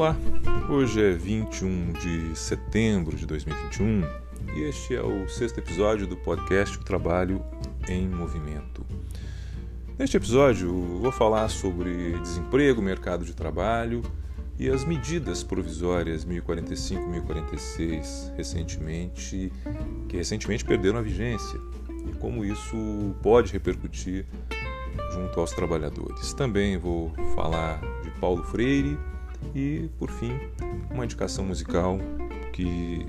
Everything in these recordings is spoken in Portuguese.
Olá, hoje é 21 de setembro de 2021 e este é o sexto episódio do podcast O Trabalho em Movimento. Neste episódio vou falar sobre desemprego, mercado de trabalho e as medidas provisórias 1045 e 1046 recentemente, que recentemente perderam a vigência e como isso pode repercutir junto aos trabalhadores. Também vou falar de Paulo Freire e, por fim, uma indicação musical que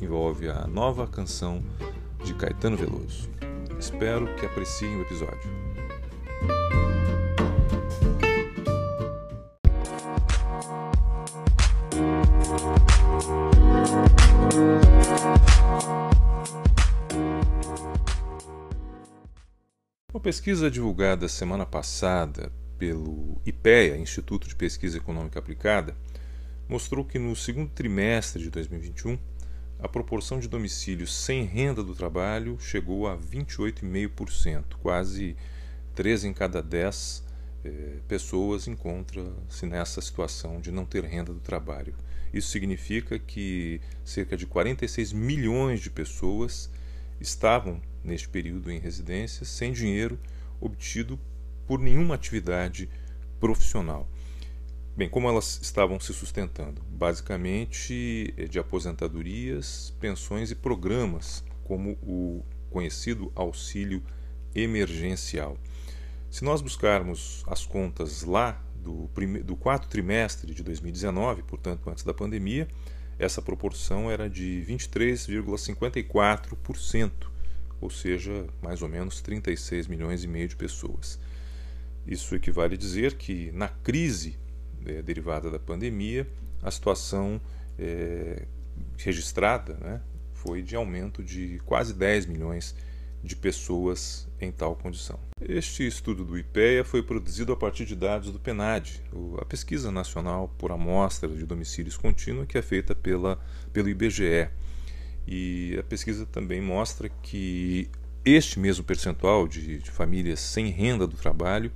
envolve a nova canção de Caetano Veloso. Espero que apreciem o episódio. Uma pesquisa divulgada semana passada pelo IPEA, Instituto de Pesquisa Econômica Aplicada, mostrou que no segundo trimestre de 2021, a proporção de domicílios sem renda do trabalho chegou a 28,5%, quase 3 em cada 10 eh, pessoas encontram-se nessa situação de não ter renda do trabalho. Isso significa que cerca de 46 milhões de pessoas estavam neste período em residência sem dinheiro obtido por nenhuma atividade profissional. Bem, como elas estavam se sustentando? Basicamente eh, de aposentadorias, pensões e programas, como o conhecido auxílio emergencial. Se nós buscarmos as contas lá do, do quarto trimestre de 2019, portanto antes da pandemia, essa proporção era de 23,54%, ou seja, mais ou menos 36 milhões e meio de pessoas. Isso equivale a dizer que na crise é, derivada da pandemia, a situação é, registrada né, foi de aumento de quase 10 milhões de pessoas em tal condição. Este estudo do IPEA foi produzido a partir de dados do PNAD, a Pesquisa Nacional por Amostra de Domicílios Contínua, que é feita pela, pelo IBGE. E a pesquisa também mostra que este mesmo percentual de, de famílias sem renda do trabalho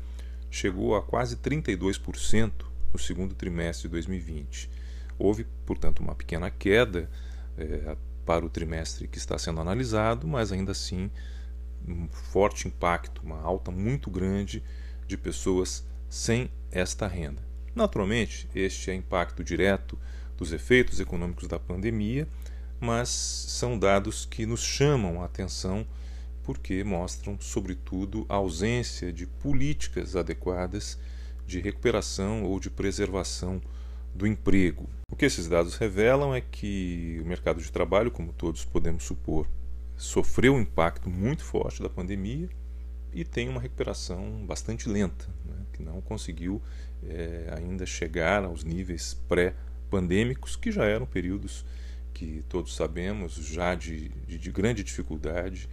chegou a quase 32% no segundo trimestre de 2020. Houve, portanto, uma pequena queda é, para o trimestre que está sendo analisado, mas ainda assim um forte impacto, uma alta muito grande de pessoas sem esta renda. Naturalmente, este é impacto direto dos efeitos econômicos da pandemia, mas são dados que nos chamam a atenção porque mostram, sobretudo, a ausência de políticas adequadas de recuperação ou de preservação do emprego. O que esses dados revelam é que o mercado de trabalho, como todos podemos supor, sofreu um impacto muito forte da pandemia e tem uma recuperação bastante lenta, né, que não conseguiu é, ainda chegar aos níveis pré-pandêmicos, que já eram períodos que todos sabemos já de, de, de grande dificuldade,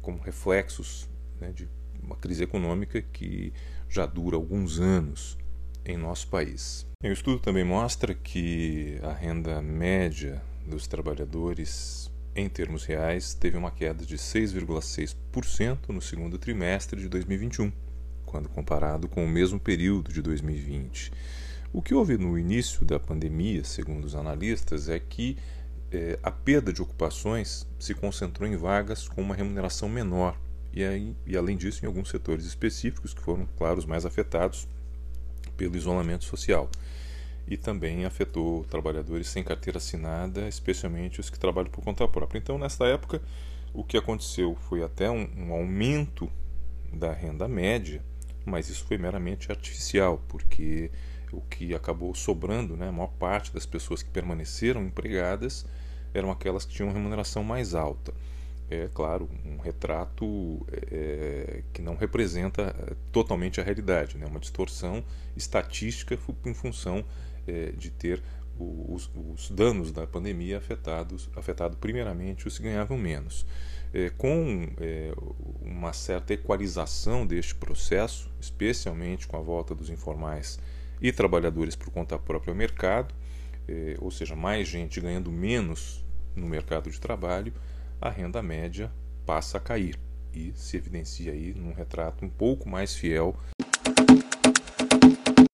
como reflexos né, de uma crise econômica que já dura alguns anos em nosso país. o estudo também mostra que a renda média dos trabalhadores em termos reais, teve uma queda de 6,6% no segundo trimestre de 2021, quando comparado com o mesmo período de 2020. O que houve no início da pandemia, segundo os analistas, é que é, a perda de ocupações se concentrou em vagas com uma remuneração menor e, aí, e, além disso, em alguns setores específicos que foram, claro, os mais afetados pelo isolamento social e também afetou trabalhadores sem carteira assinada, especialmente os que trabalham por conta própria. Então, nessa época, o que aconteceu foi até um, um aumento da renda média, mas isso foi meramente artificial, porque o que acabou sobrando, né, a maior parte das pessoas que permaneceram empregadas eram aquelas que tinham remuneração mais alta. É claro, um retrato é, que não representa é, totalmente a realidade, né? uma distorção estatística em função é, de ter os, os, danos da pandemia afetados, afetado primeiramente os que ganhavam menos. É, com é, uma certa equalização deste processo, especialmente com a volta dos informais e trabalhadores por conta própria ao mercado, é, ou seja, mais gente ganhando menos no mercado de trabalho, a renda média passa a cair e se evidencia aí num retrato um pouco mais fiel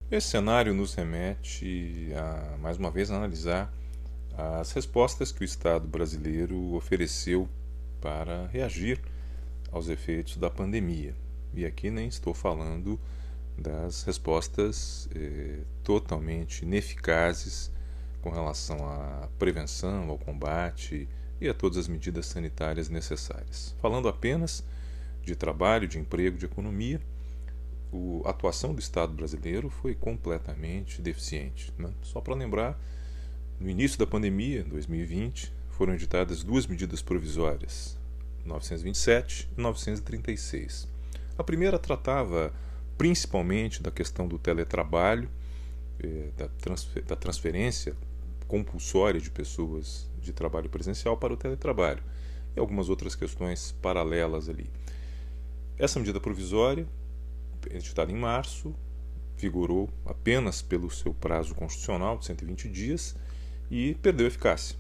Esse cenário nos remete a, mais uma vez, analisar as respostas que o Estado brasileiro ofereceu para reagir aos efeitos da pandemia. E aqui nem estou falando das respostas eh, totalmente ineficazes com relação à prevenção, ao combate e a todas as medidas sanitárias necessárias. Falando apenas de trabalho, de emprego, de economia, a atuação do Estado brasileiro foi completamente deficiente. Né? Só para lembrar, no início da pandemia, 2020, foram editadas duas medidas provisórias, 927 e 936. A primeira tratava principalmente da questão do teletrabalho, eh, da, transfer, da transferência compulsória de pessoas de trabalho presencial para o teletrabalho e algumas outras questões paralelas ali. Essa medida provisória, editada em março, vigorou apenas pelo seu prazo constitucional de 120 dias e perdeu eficácia,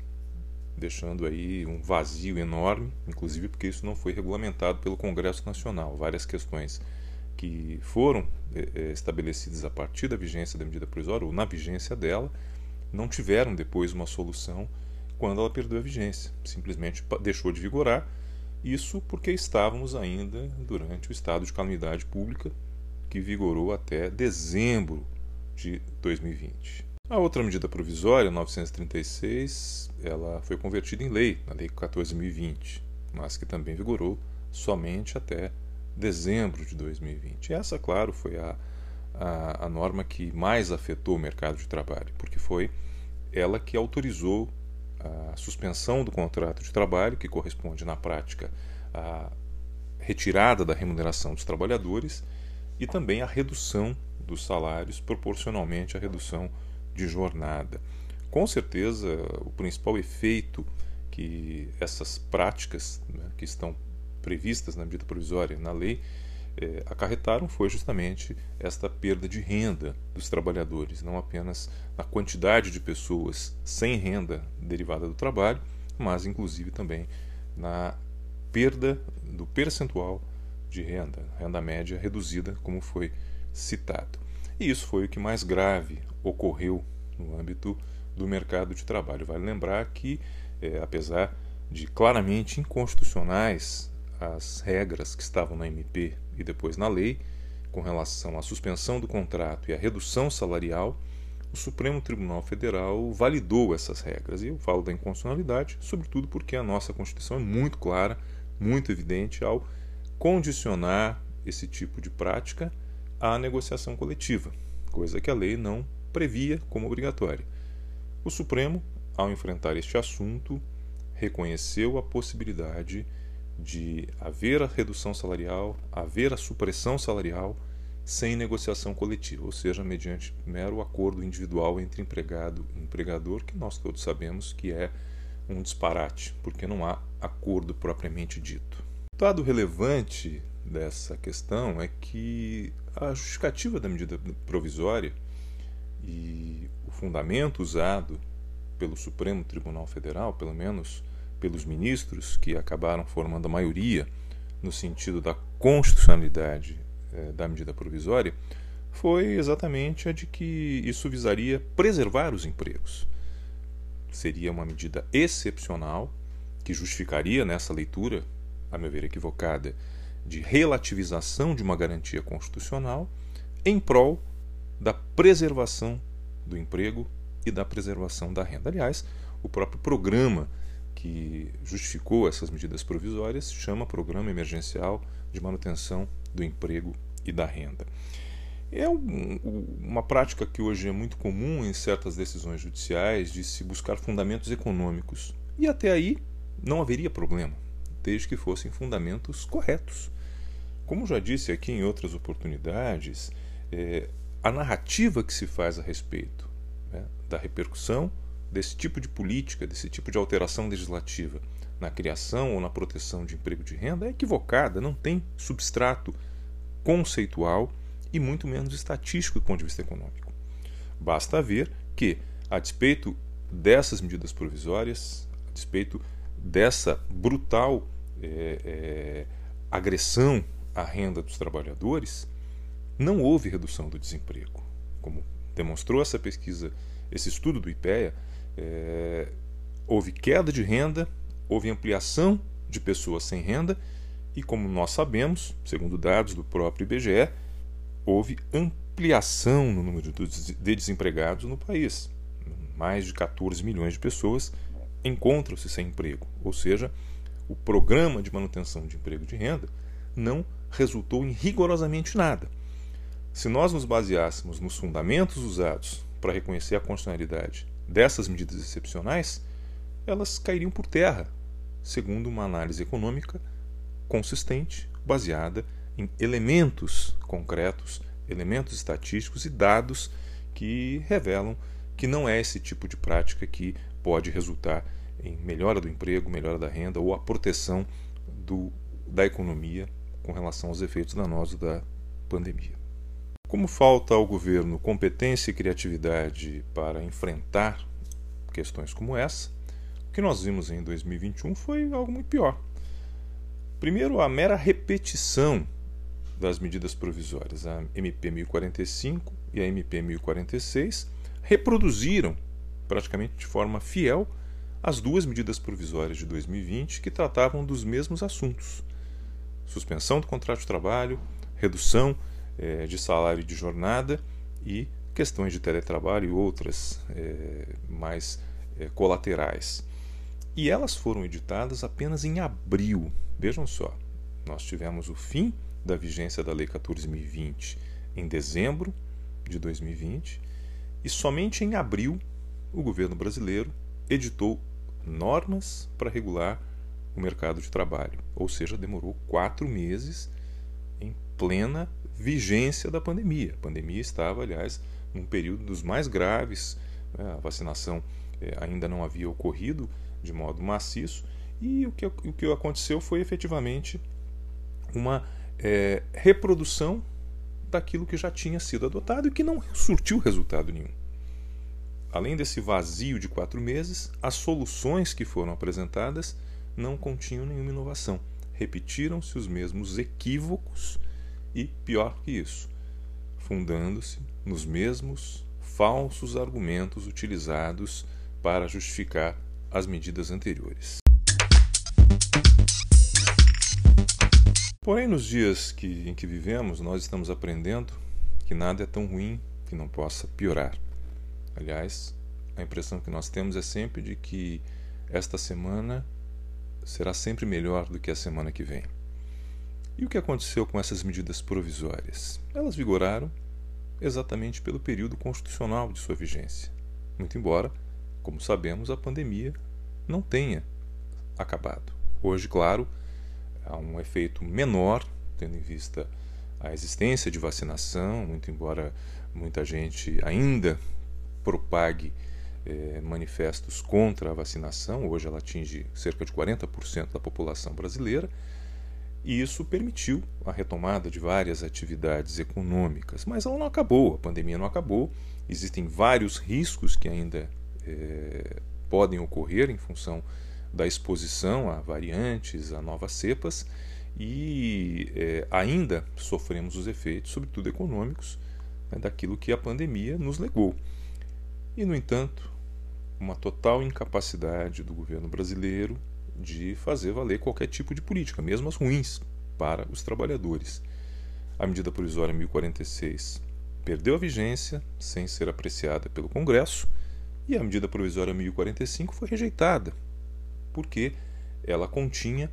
deixando aí um vazio enorme, inclusive porque isso não foi regulamentado pelo Congresso Nacional. Várias questões que foram é, estabelecidas a partir da vigência da medida provisória ou na vigência dela não tiveram depois uma solução quando ela perdeu a vigência. Simplesmente deixou de vigorar. Isso porque estávamos ainda durante o estado de calamidade pública que vigorou até dezembro de 2020. A outra medida provisória, 936, ela foi convertida em lei, na Lei 14.020, mas que também vigorou somente até dezembro de 2020. E essa, claro, foi a, a, a norma que mais afetou o mercado de trabalho, porque foi ela que autorizou a suspensão do contrato de trabalho, que corresponde na prática à retirada da remuneração dos trabalhadores, e também a redução dos salários proporcionalmente à redução de jornada. Com certeza, o principal efeito que essas práticas né, que estão previstas na medida provisória na lei é, acarretaram foi justamente esta perda de renda dos trabalhadores, não apenas na quantidade de pessoas sem renda derivada do trabalho, mas inclusive também na perda do percentual de renda, renda média reduzida, como foi citado. E isso foi o que mais grave ocorreu no âmbito do mercado de trabalho. Vale lembrar que, é, apesar de claramente inconstitucionais as regras que estavam na MP e depois na lei, com relação à suspensão do contrato e à redução salarial, o Supremo Tribunal Federal validou essas regras. E eu falo da inconstitucionalidade, sobretudo porque a nossa Constituição é muito clara, muito evidente ao condicionar esse tipo de prática à negociação coletiva, coisa que a lei não previa como obrigatória. O Supremo, ao enfrentar este assunto, reconheceu a possibilidade de haver a redução salarial, haver a supressão salarial sem negociação coletiva, ou seja, mediante mero acordo individual entre empregado e empregador, que nós todos sabemos que é um disparate, porque não há acordo propriamente dito. O dado relevante dessa questão é que a justificativa da medida provisória e o fundamento usado pelo Supremo Tribunal Federal, pelo menos pelos ministros que acabaram formando a maioria no sentido da constitucionalidade eh, da medida provisória, foi exatamente a de que isso visaria preservar os empregos. Seria uma medida excepcional que justificaria nessa leitura, a meu ver equivocada, de relativização de uma garantia constitucional em prol da preservação do emprego e da preservação da renda. Aliás, o próprio programa que justificou essas medidas provisórias chama Programa Emergencial de Manutenção do Emprego e da Renda. É um, uma prática que hoje é muito comum em certas decisões judiciais de se buscar fundamentos econômicos. E até aí não haveria problema, desde que fossem fundamentos corretos. Como já disse aqui em outras oportunidades, é, a narrativa que se faz a respeito né, da repercussão desse tipo de política, desse tipo de alteração legislativa na criação ou na proteção de emprego de renda é equivocada, não tem substrato conceitual e muito menos estatístico do ponto de vista econômico. Basta ver que, a despeito dessas medidas provisórias, a despeito dessa brutal é, é, agressão à renda dos trabalhadores, não houve redução do desemprego. como demonstrou essa pesquisa, esse estudo do IPEA, é, houve queda de renda, houve ampliação de pessoas sem renda e, como nós sabemos, segundo dados do próprio IBGE, houve ampliação no número de desempregados no país. Mais de 14 milhões de pessoas encontram-se sem emprego, ou seja, o programa de manutenção de emprego de renda não resultou em rigorosamente nada. Se nós nos baseássemos nos fundamentos usados para reconhecer a constitucionalidade dessas medidas excepcionais, elas cairiam por terra, segundo uma análise econômica consistente, baseada em elementos concretos, elementos estatísticos e dados que revelam que não é esse tipo de prática que pode resultar em melhora do emprego, melhora da renda ou a proteção do, da economia com relação aos efeitos danosos da pandemia. Como falta ao governo competência e criatividade para enfrentar questões como essa, o que nós vimos em 2021 foi algo muito pior. Primeiro, a mera repetição das medidas provisórias, a MP 1045 e a MP 1046, reproduziram praticamente de forma fiel as duas medidas provisórias de 2020 que tratavam dos mesmos assuntos: suspensão do contrato de trabalho, redução eh, de salário de jornada e questões de teletrabalho e outras eh, mais eh, colaterais. E elas foram editadas apenas em abril. Vejam só, nós tivemos o fim da vigência da Lei 14.020 em dezembro de 2020 e somente em abril o governo brasileiro editou normas para regular o mercado de trabalho, ou seja, demorou quatro meses em plena vigência da pandemia. A pandemia estava, aliás, num período dos mais graves, né? a vacinação eh, ainda não havia ocorrido de modo maciço, e o que, o que aconteceu foi efetivamente uma é, reprodução daquilo que já tinha sido adotado e que não surtiu resultado nenhum. Além desse vazio de quatro meses, as soluções que foram apresentadas não continham nenhuma inovação. Repetiram-se os mesmos equívocos e, pior que isso, fundando-se nos mesmos falsos argumentos utilizados para justificar as medidas anteriores. Porém, nos dias que, em que vivemos, nós estamos aprendendo que nada é tão ruim que não possa piorar. Aliás, a impressão que nós temos é sempre de que esta semana será sempre melhor do que a semana que vem. E o que aconteceu com essas medidas provisórias? Elas vigoraram exatamente pelo período constitucional de sua vigência. Muito embora, como sabemos, a pandemia não tenha acabado. Hoje, claro, há um efeito menor, tendo em vista a existência de vacinação, muito embora muita gente ainda propague eh, manifestos contra a vacinação, hoje ela atinge cerca de 40% da população brasileira, e isso permitiu a retomada de várias atividades econômicas, mas ela não acabou, a pandemia não acabou, existem vários riscos que ainda eh, podem ocorrer em função da exposição a variantes, a novas cepas, e é, ainda sofremos os efeitos, sobretudo econômicos, né, daquilo que a pandemia nos legou. E, no entanto, uma total incapacidade do governo brasileiro de fazer valer qualquer tipo de política, mesmo as ruins, para os trabalhadores. A medida provisória 1046 perdeu a vigência sem ser apreciada pelo Congresso e a medida provisória 1045 foi rejeitada porque ela continha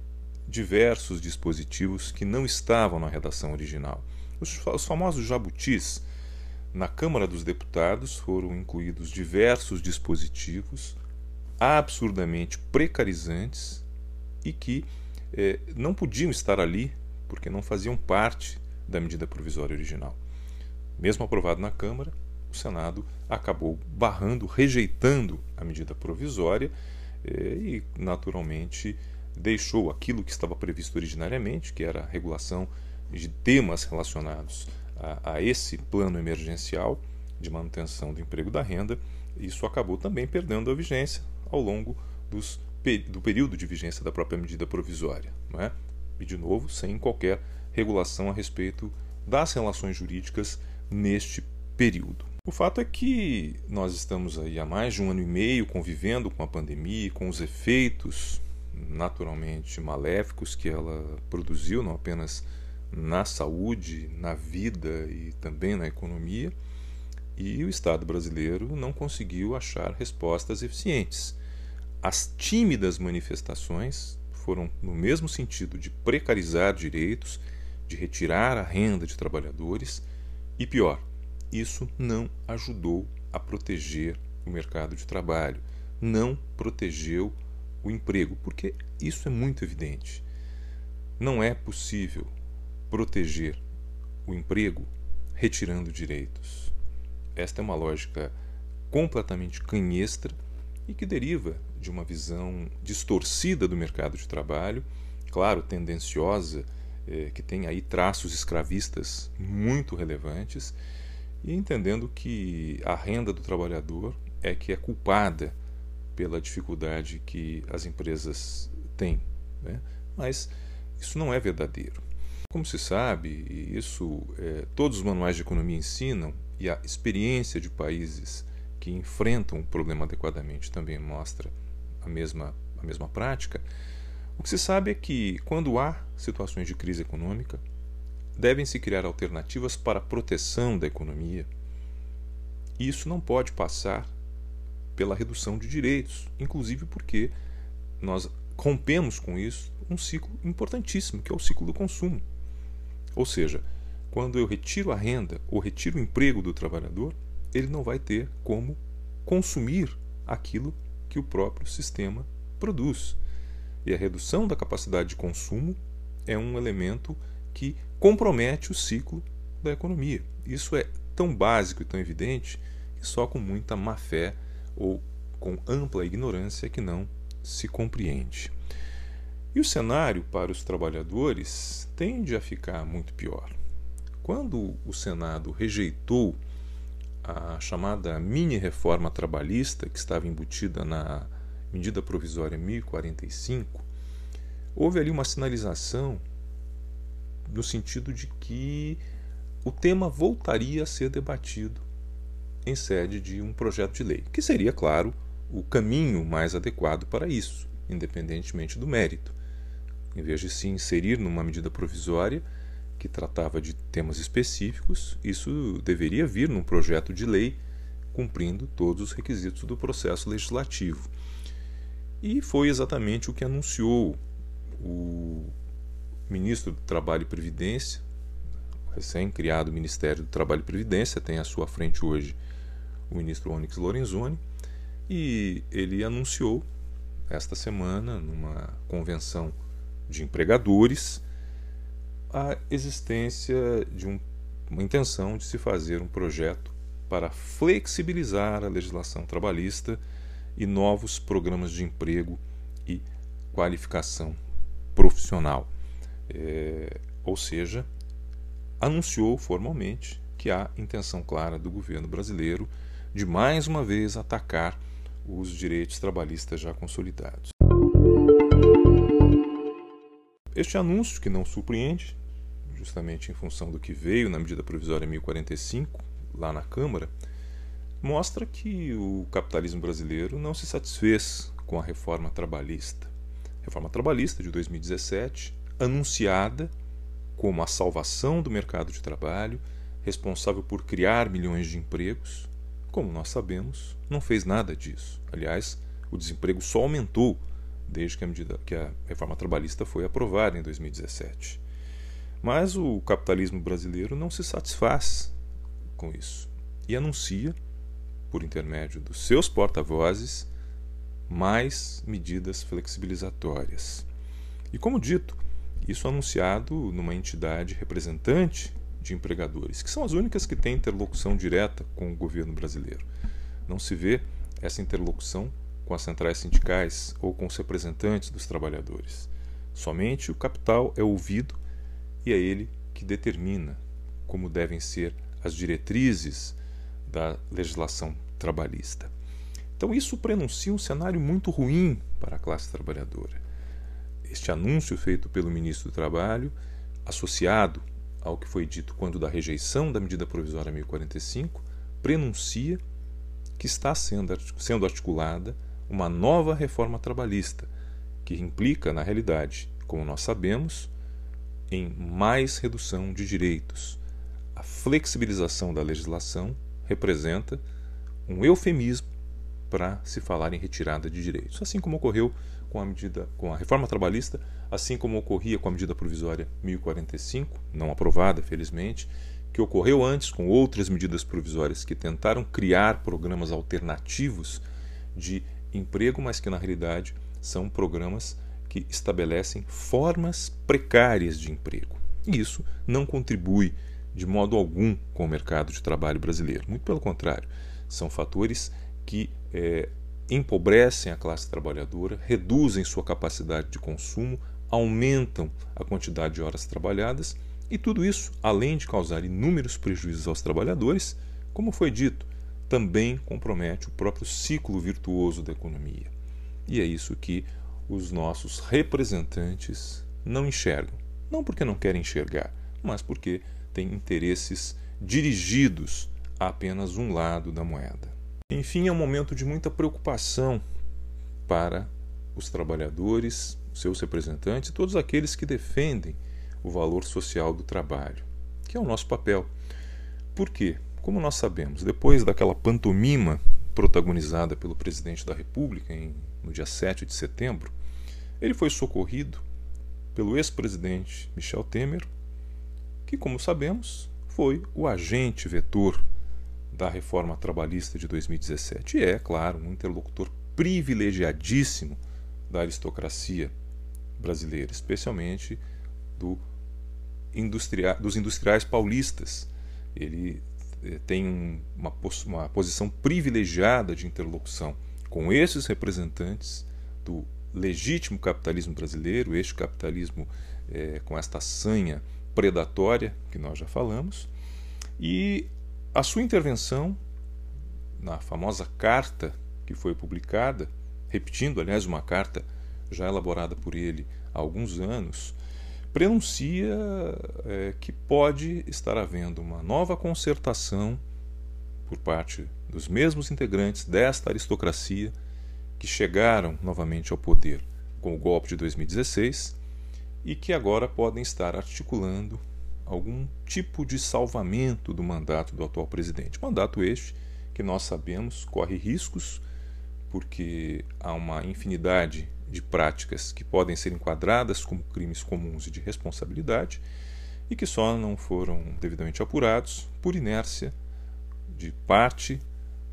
diversos dispositivos que não estavam na redação original. Os, os famosos jabutis. Na Câmara dos Deputados foram incluídos diversos dispositivos absurdamente precarizantes e que eh, não podiam estar ali porque não faziam parte da medida provisória original. Mesmo aprovado na Câmara, o Senado acabou barrando, rejeitando a medida provisória é, e, naturalmente, deixou aquilo que estava previsto originariamente, que era a regulação de temas relacionados a, a esse plano emergencial de manutenção do emprego da renda. Isso acabou também perdendo a vigência ao longo dos, do período de vigência da própria medida provisória. Não é? E, de novo, sem qualquer regulação a respeito das relações jurídicas neste período. O fato é que nós estamos aí há mais de um ano e meio convivendo com a pandemia, com os efeitos naturalmente maléficos que ela produziu, não apenas na saúde, na vida e também na economia, e o Estado brasileiro não conseguiu achar respostas eficientes. As tímidas manifestações foram no mesmo sentido de precarizar direitos, de retirar a renda de trabalhadores e pior, isso não ajudou a proteger o mercado de trabalho, não protegeu o emprego, porque isso é muito evidente. Não é possível proteger o emprego retirando direitos. Esta é uma lógica completamente canhestra e que deriva de uma visão distorcida do mercado de trabalho, claro, tendenciosa, eh, que tem aí traços escravistas muito relevantes e entendendo que a renda do trabalhador é que é culpada pela dificuldade que as empresas têm. Né? Mas isso não é verdadeiro. Como se sabe, e isso é, todos os manuais de economia ensinam, e a experiência de países que enfrentam o problema adequadamente também mostra a mesma, a mesma prática, o que se sabe é que, quando há situações de crise econômica, devem se criar alternativas para a proteção da economia. E isso não pode passar pela redução de direitos, inclusive porque nós rompemos com isso um ciclo importantíssimo, que é o ciclo do consumo. Ou seja, quando eu retiro a renda ou retiro o emprego do trabalhador, ele não vai ter como consumir aquilo que o próprio sistema produz. E a redução da capacidade de consumo é um elemento que compromete o ciclo da economia. Isso é tão básico e tão evidente que só com muita má fé ou com ampla ignorância que não se compreende. E o cenário para os trabalhadores tende a ficar muito pior. Quando o Senado rejeitou a chamada mini reforma trabalhista que estava embutida na medida provisória 1045, houve ali uma sinalização no sentido de que o tema voltaria a ser debatido em sede de um projeto de lei, que seria, claro, o caminho mais adequado para isso, independentemente do mérito. Em vez de se inserir numa medida provisória que tratava de temas específicos, isso deveria vir num projeto de lei cumprindo todos os requisitos do processo legislativo. E foi exatamente o que anunciou o ministro do Trabalho e Previdência, recém-criado Ministério do Trabalho e Previdência, tem à sua frente hoje o ministro Onyx Lorenzoni, e ele anunciou esta semana, numa convenção de empregadores, a existência de um, uma intenção de se fazer um projeto para flexibilizar a legislação trabalhista e novos programas de emprego e qualificação profissional. É, ou seja, anunciou formalmente que há intenção clara do governo brasileiro de mais uma vez atacar os direitos trabalhistas já consolidados. Este anúncio, que não surpreende, justamente em função do que veio na medida provisória 1045, lá na Câmara, mostra que o capitalismo brasileiro não se satisfez com a reforma trabalhista. Reforma trabalhista de 2017, anunciada como a salvação do mercado de trabalho, responsável por criar milhões de empregos, como nós sabemos, não fez nada disso. Aliás, o desemprego só aumentou desde que a, medida, que a reforma trabalhista foi aprovada em 2017. Mas o capitalismo brasileiro não se satisfaz com isso e anuncia, por intermédio dos seus porta-vozes, mais medidas flexibilizatórias. E como dito, isso anunciado numa entidade representante de empregadores, que são as únicas que têm interlocução direta com o governo brasileiro. Não se vê essa interlocução com as centrais sindicais ou com os representantes dos trabalhadores. Somente o capital é ouvido e é ele que determina como devem ser as diretrizes da legislação trabalhista. Então, isso prenuncia um cenário muito ruim para a classe trabalhadora. Este anúncio feito pelo ministro do Trabalho, associado ao que foi dito quando da rejeição da medida provisória 1045, prenuncia que está sendo, articulada uma nova reforma trabalhista, que implica, na realidade, como nós sabemos, em mais redução de direitos. A flexibilização da legislação representa um eufemismo para se falar em retirada de direitos, assim como ocorreu com a medida com a reforma trabalhista, assim como ocorria com a medida provisória 1045, não aprovada, felizmente, que ocorreu antes com outras medidas provisórias que tentaram criar programas alternativos de emprego, mas que na realidade são programas que estabelecem formas precárias de emprego. E isso não contribui de modo algum com o mercado de trabalho brasileiro. Muito pelo contrário, são fatores que é, empobrecem a classe trabalhadora, reduzem sua capacidade de consumo, aumentam a quantidade de horas trabalhadas e tudo isso, além de causar inúmeros prejuízos aos trabalhadores, como foi dito, também compromete o próprio ciclo virtuoso da economia. E é isso que os nossos representantes não enxergam. Não porque não querem enxergar, mas porque têm interesses dirigidos a apenas um lado da moeda. Enfim, é um momento de muita preocupação para os trabalhadores, seus representantes e todos aqueles que defendem o valor social do trabalho, que é o nosso papel. Por quê? Como nós sabemos, depois daquela pantomima protagonizada pelo presidente da República em, no dia 7 de setembro, ele foi socorrido pelo ex-presidente Michel Temer, que, como sabemos, foi o agente vetor da reforma trabalhista de 2017 e é, claro, um interlocutor privilegiadíssimo da aristocracia brasileira, especialmente do industria dos industriais paulistas. Ele tem uma, uma posição privilegiada de interlocução com esses representantes do legítimo capitalismo brasileiro, este capitalismo é, com esta sanha predatória que nós já falamos, e a sua intervenção na famosa carta que foi publicada, repetindo, aliás, uma carta já elaborada por ele há alguns anos, prenuncia é, que pode estar havendo uma nova concertação por parte dos mesmos integrantes desta aristocracia que chegaram novamente ao poder com o golpe de 2016 e que agora podem estar articulando algum tipo de salvamento do mandato do atual presidente. Mandato este que nós sabemos corre riscos, porque há uma infinidade de práticas que podem ser enquadradas como crimes comuns e de responsabilidade e que só não foram devidamente apurados por inércia de parte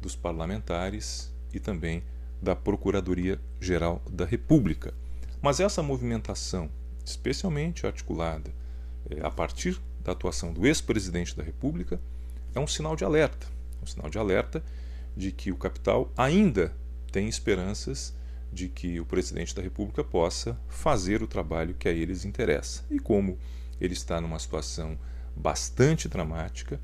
dos parlamentares e também da Procuradoria Geral da República. Mas essa movimentação, especialmente articulada é, a partir da atuação do ex-presidente da República, é um sinal de alerta. Um sinal de alerta de que o capital ainda tem esperanças de que o presidente da República possa fazer o trabalho que a eles interessa. E como ele está numa situação bastante dramática,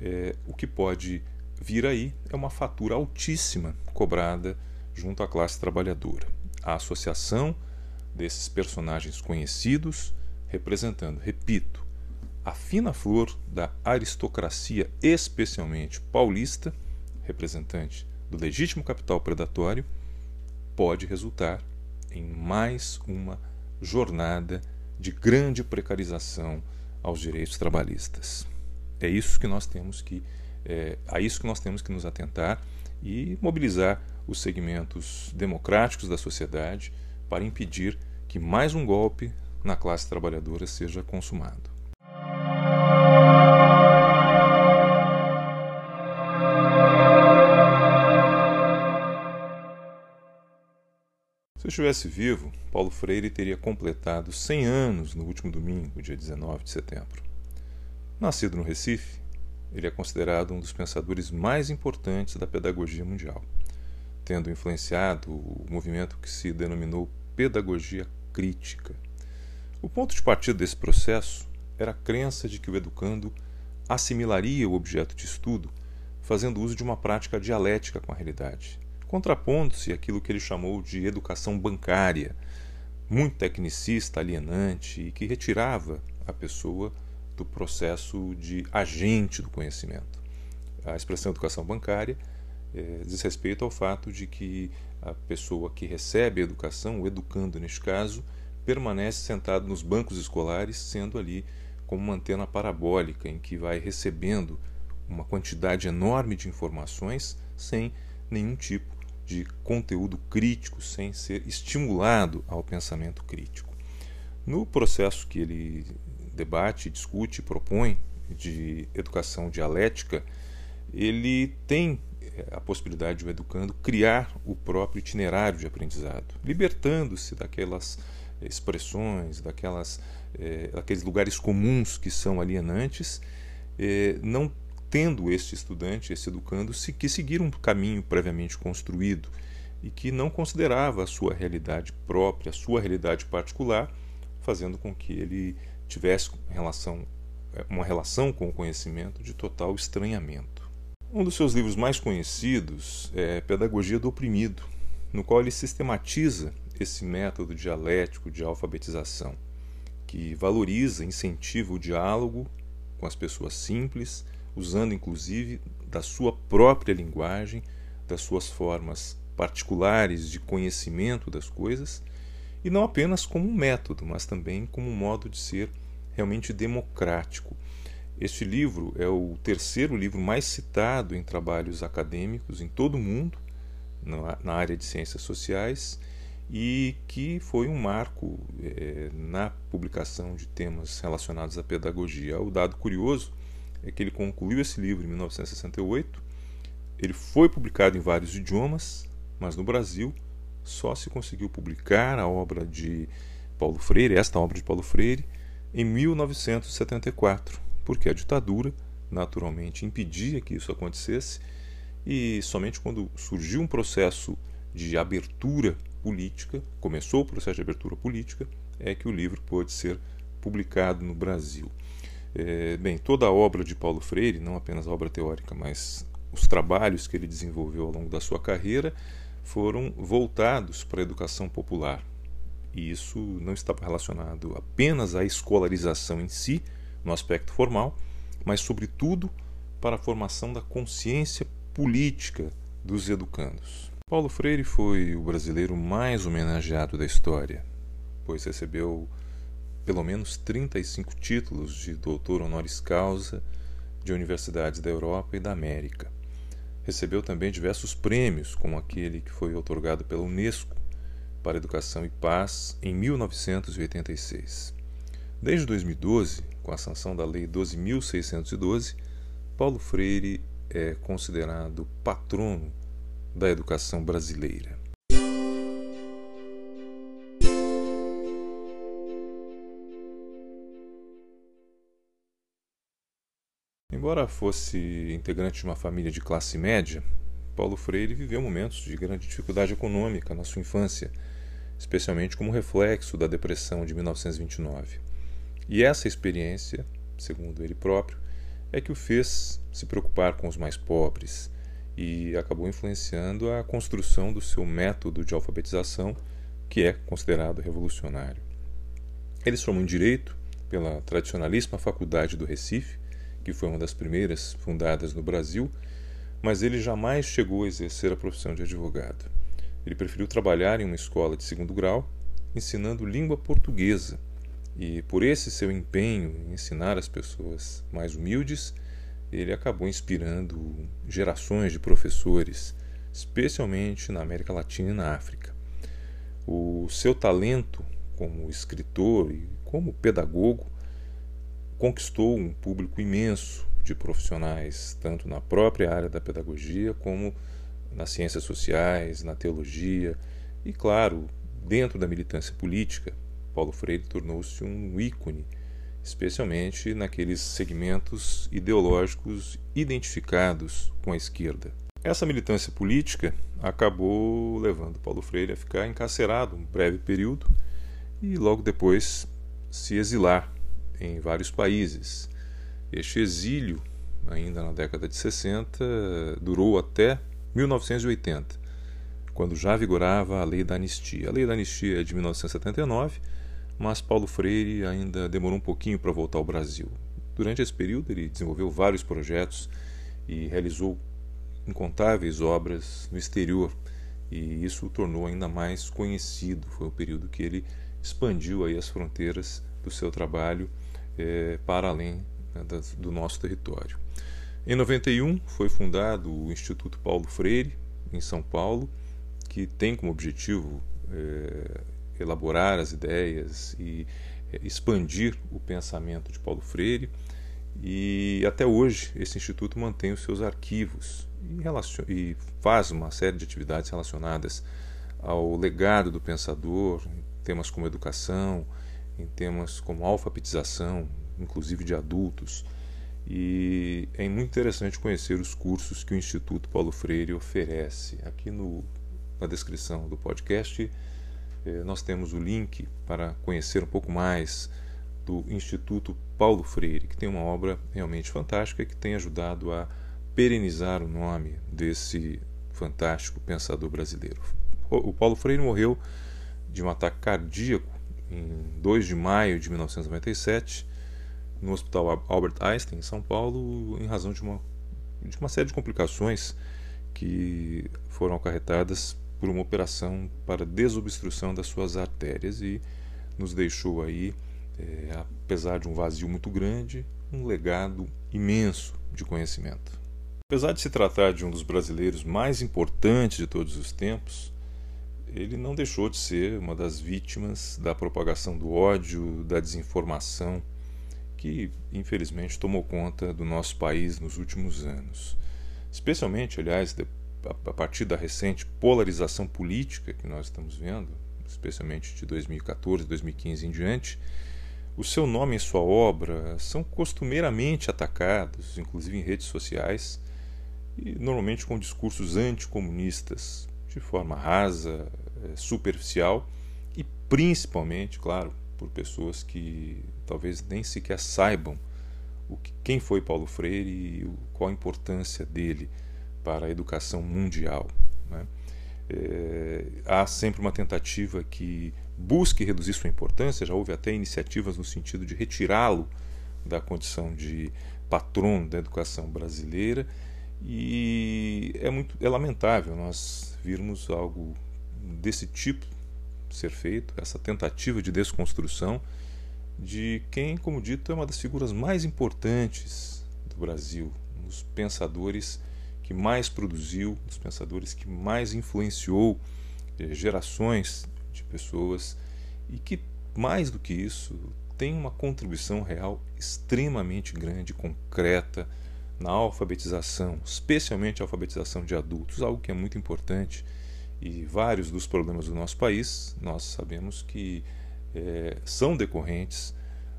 é, o que pode vir aí é uma fatura altíssima cobrada junto à classe trabalhadora. A associação desses personagens conhecidos representando, repito, a fina flor da aristocracia, especialmente paulista, representante do legítimo capital predatório, pode resultar em mais uma jornada de grande precarização aos direitos trabalhistas. É isso que nós temos que é, a isso que nós temos que nos atentar e mobilizar os segmentos democráticos da sociedade para impedir que mais um golpe na classe trabalhadora seja consumado. Estivesse vivo, Paulo Freire teria completado 100 anos no último domingo, dia 19 de setembro. Nascido no Recife, ele é considerado um dos pensadores mais importantes da pedagogia mundial, tendo influenciado o movimento que se denominou pedagogia crítica. O ponto de partida desse processo era a crença de que o educando assimilaria o objeto de estudo fazendo uso de uma prática dialética com a realidade, contrapondo-se àquilo que ele chamou de educação bancária, muito tecnicista, alienante e que retirava a pessoa do processo de agente do conhecimento. a expressão educação bancária é, diz respeito ao fato de que a pessoa que recebe a educação, o educando neste caso, permanece sentado nos bancos escolares, sendo ali como uma antena parabólica em que vai recebendo uma quantidade enorme de informações sem nenhum tipo de conteúdo crítico, sem ser estimulado ao pensamento crítico. No processo que ele debate, discute, propõe de educação dialética, ele tem eh, a possibilidade de o educando criar o próprio itinerário de aprendizado, libertando-se daquelas expressões, daquelas, é, daqueles lugares comuns que são alienantes, não tendo este estudante, esse educando, que seguir um caminho previamente construído e que não considerava a sua realidade própria, a sua realidade particular, fazendo com que ele tivesse relação, uma relação com o conhecimento de total estranhamento. Um dos seus livros mais conhecidos é Pedagogia do Oprimido, no qual ele sistematiza esse método dialético de alfabetização, que valoriza, incentiva o diálogo com as pessoas simples, usando inclusive da sua própria linguagem, das suas formas particulares de conhecimento das coisas, e não apenas como um método, mas também como um modo de ser realmente democrático. Este livro é o terceiro livro mais citado em trabalhos acadêmicos em todo o mundo, na área de ciências sociais, e que foi um marco é, na publicação de temas relacionados à pedagogia. O dado curioso é que ele concluiu esse livro em 1968, ele foi publicado em vários idiomas, mas no Brasil só se conseguiu publicar a obra de Paulo Freire, esta obra de Paulo Freire, em 1974, porque a ditadura naturalmente impedia que isso acontecesse e somente quando surgiu um processo de abertura política, começou o processo de abertura política, é que o livro pôde ser publicado no Brasil. É, bem, toda a obra de Paulo Freire, não apenas a obra teórica, mas os trabalhos que ele desenvolveu ao longo da sua carreira foram voltados para a educação popular. E isso não estava relacionado apenas à escolarização em si, no aspecto formal, mas, sobretudo, para a formação da consciência política dos educandos. Paulo Freire foi o brasileiro mais homenageado da história, pois recebeu pelo menos 35 títulos de doutor honoris causa de universidades da Europa e da América. Recebeu também diversos prêmios, como aquele que foi otorgado pela Unesco para Educação e Paz em 1986. Desde 2012, com a sanção da Lei 12.612, Paulo Freire é considerado patrono da educação brasileira. Embora fosse integrante de uma família de classe média, Paulo Freire viveu momentos de grande dificuldade econômica na sua infância, especialmente como reflexo da depressão de 1929. E essa experiência, segundo ele próprio, é que o fez se preocupar com os mais pobres, e acabou influenciando a construção do seu método de alfabetização, que é considerado revolucionário. Ele se formou em Direito pela tradicionalíssima Faculdade do Recife, que foi uma das primeiras fundadas no Brasil, mas ele jamais chegou a exercer a profissão de advogado. Ele preferiu trabalhar em uma escola de segundo grau, ensinando língua portuguesa, e por esse seu empenho em ensinar as pessoas mais humildes, ele acabou inspirando gerações de professores, especialmente na América Latina e na África. O seu talento como escritor e como pedagogo conquistou um público imenso de profissionais, tanto na própria área da pedagogia como nas ciências sociais, na teologia e, claro, dentro da militância política. Paulo Freire tornou-se um ícone especialmente naqueles segmentos ideológicos identificados com a esquerda. Essa militância política acabou levando Paulo Freire a ficar encarcerado um breve período e logo depois se exilar em vários países. Este exílio, ainda na década de 60, durou até 1980, quando já vigorava a Lei da Anistia. A Lei da Anistia é de 1979 mas Paulo Freire ainda demorou um pouquinho para voltar ao Brasil. Durante esse período, ele desenvolveu vários projetos e realizou incontáveis obras no exterior e isso o tornou ainda mais conhecido. Foi o período que ele expandiu aí as fronteiras do seu trabalho é, para além né, das, do nosso território. Em 91 foi fundado o Instituto Paulo Freire em São Paulo, que tem como objetivo é, elaborar as ideias e é, expandir o pensamento de Paulo Freire. E até hoje esse instituto mantém os seus arquivos e, e faz uma série de atividades relacionadas ao legado do pensador, em temas como educação, em temas como alfabetização, inclusive de adultos. E é muito interessante conhecer os cursos que o Instituto Paulo Freire oferece. Aqui no, na descrição do podcast eh, nós temos o link para conhecer um pouco mais do Instituto Paulo Freire, que tem uma obra realmente fantástica que tem ajudado a perenizar o nome desse fantástico pensador brasileiro. O Paulo Freire morreu de um ataque cardíaco em 2 de maio de 1997 no Hospital Albert Einstein, em São Paulo, em razão de uma, de uma série de complicações que foram acarretadas por uma operação para desobstrução das suas artérias e nos deixou aí, é, apesar de um vazio muito grande, um legado imenso de conhecimento. Apesar de se tratar de um dos brasileiros mais importantes de todos os tempos, ele não deixou de ser uma das vítimas da propagação do ódio, da desinformação, que infelizmente tomou conta do nosso país nos últimos anos. Especialmente, aliás, a partir da recente polarização política que nós estamos vendo, especialmente de 2014, 2015 em diante, o seu nome e sua obra são costumeiramente atacados, inclusive em redes sociais, e normalmente com discursos anticomunistas, de forma rasa, eh, superficial e principalmente, claro, por pessoas que talvez nem sequer saibam o que, quem foi Paulo Freire e qual a importância dele para a educação mundial. Né? É, há sempre uma tentativa que busque reduzir sua importância, já houve até iniciativas no sentido de retirá-lo da condição de patrono da educação brasileira e é muito é lamentável nós virmos algo desse tipo ser feito, essa tentativa de desconstrução de quem, como dito, é uma das figuras mais importantes do Brasil, um dos pensadores que mais produziu, um dos pensadores que mais influenciou eh, gerações de pessoas e que, mais do que isso, tem uma contribuição real extremamente grande, concreta na alfabetização, especialmente a alfabetização de adultos, algo que é muito importante. E vários dos problemas do nosso país, nós sabemos que é, são decorrentes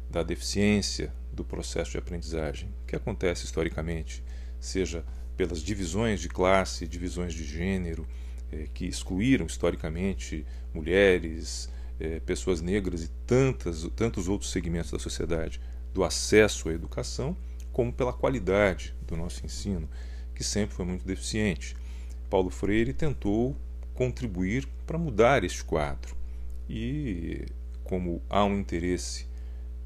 da deficiência do processo de aprendizagem, que acontece historicamente, seja pelas divisões de classe, divisões de gênero, é, que excluíram historicamente mulheres, é, pessoas negras e tantas, tantos outros segmentos da sociedade do acesso à educação como pela qualidade do nosso ensino, que sempre foi muito deficiente. Paulo Freire tentou contribuir para mudar este quadro. E como há um interesse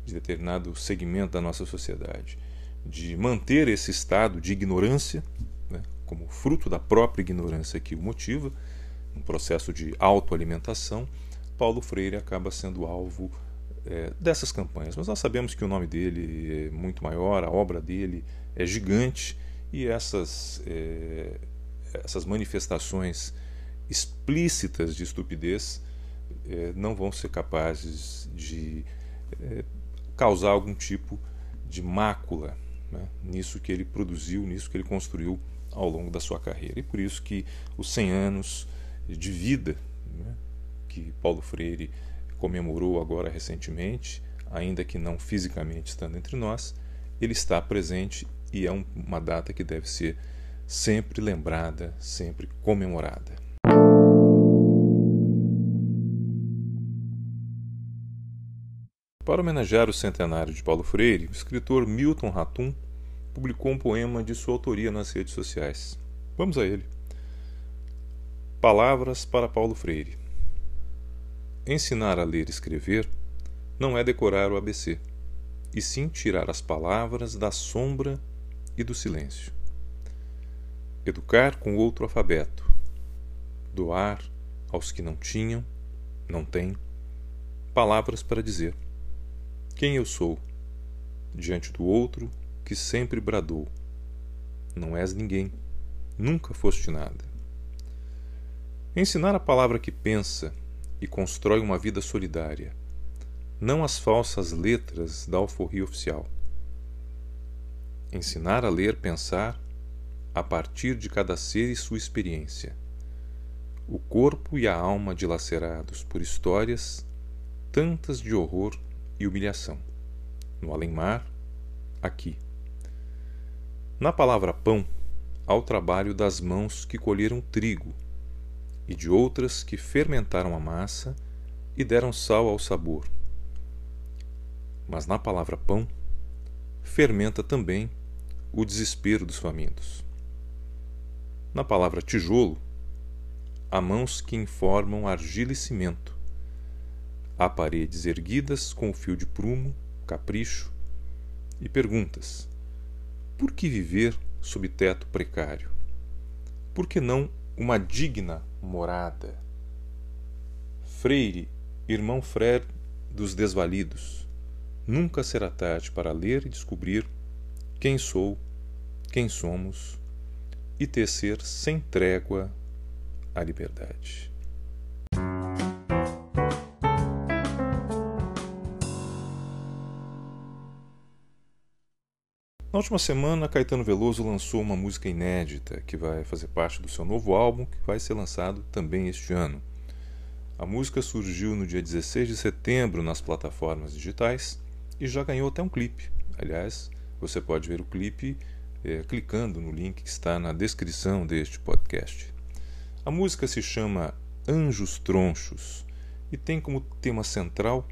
de determinado segmento da nossa sociedade de manter esse estado de ignorância, né, como fruto da própria ignorância que o motiva, um processo de autoalimentação, Paulo Freire acaba sendo alvo é, dessas campanhas. Mas nós sabemos que o nome dele é muito maior, a obra dele é gigante e essas, é, essas manifestações explícitas de estupidez é, não vão ser capazes de é, causar algum tipo de mácula né, nisso que ele produziu, nisso que ele construiu ao longo da sua carreira. E por isso que os 100 anos de vida né, que Paulo Freire comemorou agora recentemente, ainda que não fisicamente estando entre nós, ele está presente e é uma data que deve ser sempre lembrada, sempre comemorada. Para homenagear o centenário de Paulo Freire, o escritor Milton Ratum publicou um poema de sua autoria nas redes sociais. Vamos a ele. Palavras para Paulo Freire. Ensinar a ler e escrever não é decorar o ABC, e sim tirar as palavras da sombra e do silêncio. educar com outro alfabeto, doar aos que não tinham, não têm, palavras para dizer: Quem eu sou, diante do outro que sempre bradou: Não és ninguém, nunca foste nada. Ensinar a palavra que pensa e constrói uma vida solidária, não as falsas letras da alforria oficial. Ensinar a ler, pensar, a partir de cada ser e sua experiência. O corpo e a alma dilacerados por histórias tantas de horror e humilhação. No além-mar, aqui. Na palavra pão, há o trabalho das mãos que colheram trigo e de outras que fermentaram a massa e deram sal ao sabor. Mas na palavra pão, fermenta também o desespero dos famintos. Na palavra tijolo, há mãos que informam argila e cimento. Há paredes erguidas com o fio de prumo, capricho e perguntas. Por que viver sob teto precário? Por que não uma digna morada? Freire, irmão Frer dos desvalidos, nunca será tarde para ler e descobrir quem sou, quem somos e tecer sem trégua a liberdade. Na última semana, Caetano Veloso lançou uma música inédita que vai fazer parte do seu novo álbum, que vai ser lançado também este ano. A música surgiu no dia 16 de setembro nas plataformas digitais e já ganhou até um clipe. Aliás, você pode ver o clipe é, clicando no link que está na descrição deste podcast. A música se chama Anjos Tronchos e tem como tema central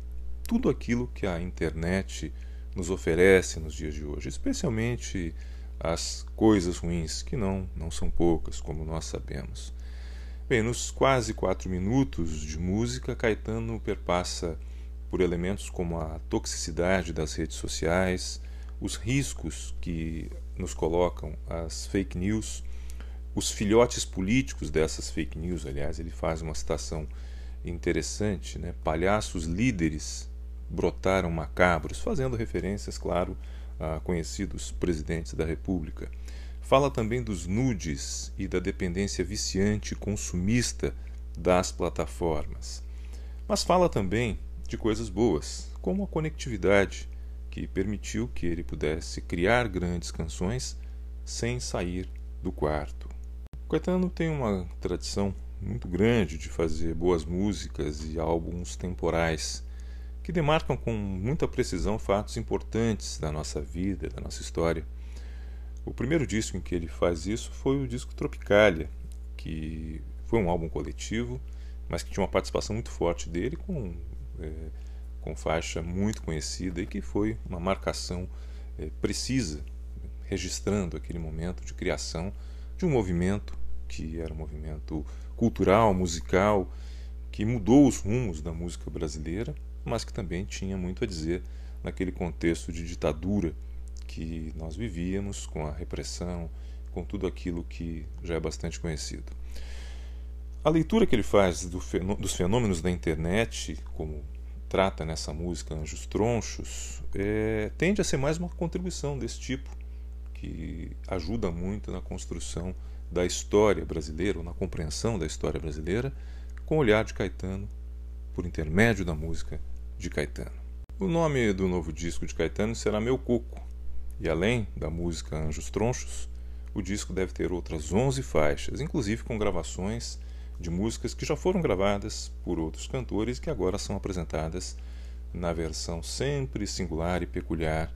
tudo aquilo que a internet nos oferece nos dias de hoje, especialmente as coisas ruins, que não, não são poucas, como nós sabemos. Bem, nos quase quatro minutos de música, Caetano perpassa por elementos como a toxicidade das redes sociais, os riscos que nos colocam as fake news, os filhotes políticos dessas fake news, aliás, ele faz uma citação interessante, né? palhaços líderes brotaram macabros, fazendo referências, claro, a conhecidos presidentes da República. Fala também dos nudes e da dependência viciante consumista das plataformas. Mas fala também de coisas boas, como a conectividade, que permitiu que ele pudesse criar grandes canções sem sair do quarto. Caetano tem uma tradição muito grande de fazer boas músicas e álbuns temporais que demarcam com muita precisão fatos importantes da nossa vida, da nossa história. O primeiro disco em que ele faz isso foi o disco Tropicalia, que foi um álbum coletivo, mas que tinha uma participação muito forte dele com é, com faixa muito conhecida e que foi uma marcação é, precisa, registrando aquele momento de criação de um movimento que era um movimento cultural, musical, que mudou os rumos da música brasileira, mas que também tinha muito a dizer naquele contexto de ditadura que nós vivíamos, com a repressão, com tudo aquilo que já é bastante conhecido. A leitura que ele faz do, dos fenômenos da internet, como trata nessa música Anjos Tronchos é, tende a ser mais uma contribuição desse tipo, que ajuda muito na construção da história brasileira, ou na compreensão da história brasileira, com o olhar de Caetano, por intermédio da música de Caetano. O nome do novo disco de Caetano será Meu Coco, e além da música Anjos Tronchos, o disco deve ter outras 11 faixas, inclusive com gravações de músicas que já foram gravadas por outros cantores que agora são apresentadas na versão sempre singular e peculiar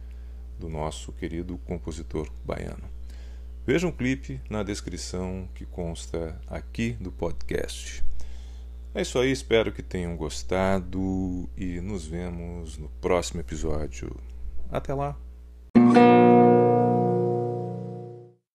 do nosso querido compositor baiano. Veja um clipe na descrição que consta aqui do podcast. É isso aí, espero que tenham gostado e nos vemos no próximo episódio. Até lá!